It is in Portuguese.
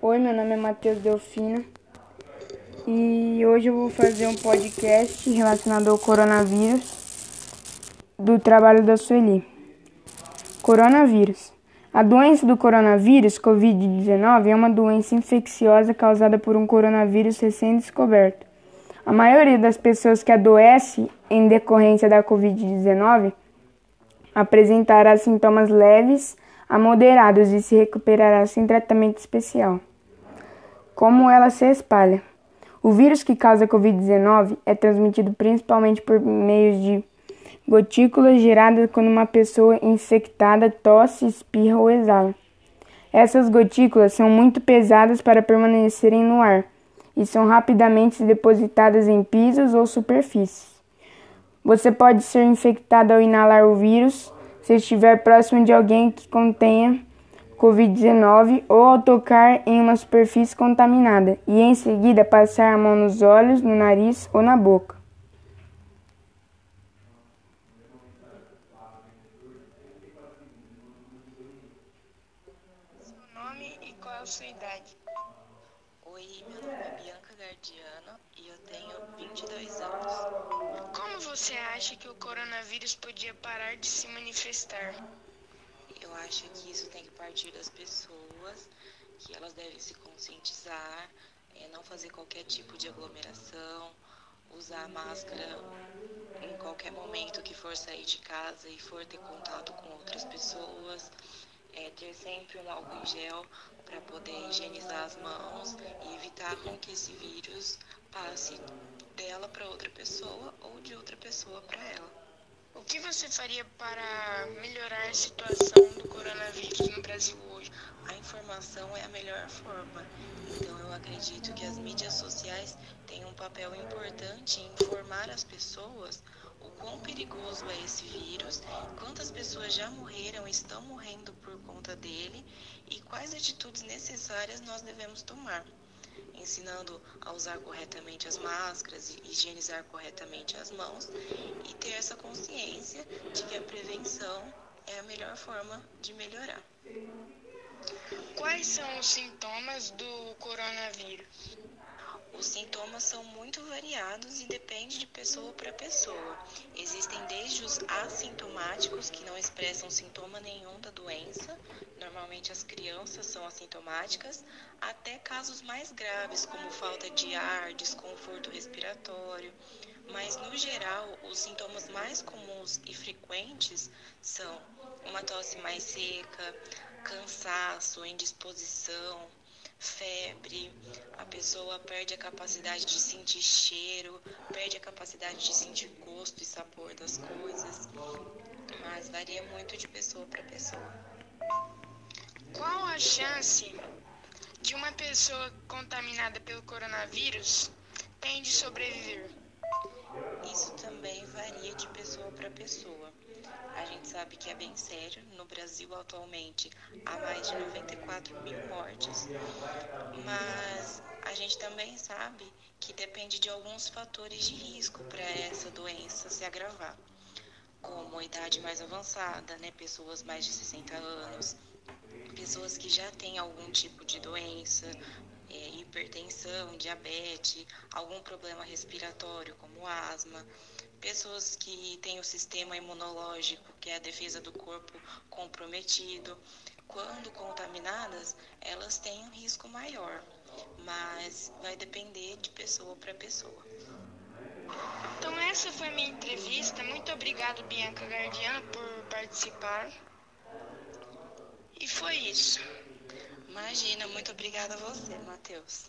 Oi, meu nome é Matheus Delfino e hoje eu vou fazer um podcast relacionado ao coronavírus do trabalho da Sueli. Coronavírus. A doença do coronavírus, Covid-19, é uma doença infecciosa causada por um coronavírus recém-descoberto. A maioria das pessoas que adoece em decorrência da Covid-19 apresentará sintomas leves a moderados e se recuperará sem tratamento especial. Como ela se espalha? O vírus que causa a Covid-19 é transmitido principalmente por meio de gotículas geradas quando uma pessoa infectada tosse, espirra ou exala. Essas gotículas são muito pesadas para permanecerem no ar e são rapidamente depositadas em pisos ou superfícies. Você pode ser infectado ao inalar o vírus se estiver próximo de alguém que contenha Covid-19 ou ao tocar em uma superfície contaminada e em seguida passar a mão nos olhos, no nariz ou na boca. Seu nome e qual é a sua idade? Oi, meu nome é Bianca Gardiano e eu tenho 22 anos. Como você acha que o coronavírus podia parar de se manifestar? Eu acho que isso tem que partir das pessoas, que elas devem se conscientizar, é, não fazer qualquer tipo de aglomeração, usar máscara em qualquer momento que for sair de casa e for ter contato com outras pessoas, é, ter sempre um álcool em gel para poder higienizar as mãos e evitar com que esse vírus passe dela para outra pessoa ou de outra pessoa para ela. O que você faria para melhorar a situação do coronavírus no Brasil hoje? A informação é a melhor forma. Então eu acredito que as mídias sociais têm um papel importante em informar as pessoas o quão perigoso é esse vírus, quantas pessoas já morreram, estão morrendo por conta dele e quais atitudes necessárias nós devemos tomar ensinando a usar corretamente as máscaras, higienizar corretamente as mãos e ter essa consciência de que a prevenção é a melhor forma de melhorar. Quais são os sintomas do coronavírus? Sintomas são muito variados e depende de pessoa para pessoa. Existem desde os assintomáticos, que não expressam sintoma nenhum da doença, normalmente as crianças são assintomáticas, até casos mais graves, como falta de ar, desconforto respiratório. Mas, no geral, os sintomas mais comuns e frequentes são uma tosse mais seca, cansaço, indisposição, febre, a pessoa perde a capacidade de sentir cheiro, perde a capacidade de sentir gosto e sabor das coisas, mas varia muito de pessoa para pessoa. Qual a chance de uma pessoa contaminada pelo coronavírus tem de sobreviver? Isso também varia de pessoa para pessoa. A gente sabe que é bem sério. No Brasil, atualmente, há mais de 94 mil mortes, mas a gente também sabe que depende de alguns fatores de risco para essa doença se agravar, como idade mais avançada, né, pessoas mais de 60 anos, pessoas que já têm algum tipo de doença, é, hipertensão, diabetes, algum problema respiratório, como asma, pessoas que têm o sistema imunológico, que é a defesa do corpo, comprometido. Quando contaminadas, elas têm um risco maior, mas vai depender de pessoa para pessoa. Então essa foi a minha entrevista. Muito obrigado, Bianca Gardiano, por participar. E foi isso. Imagina, muito obrigada a você, Matheus.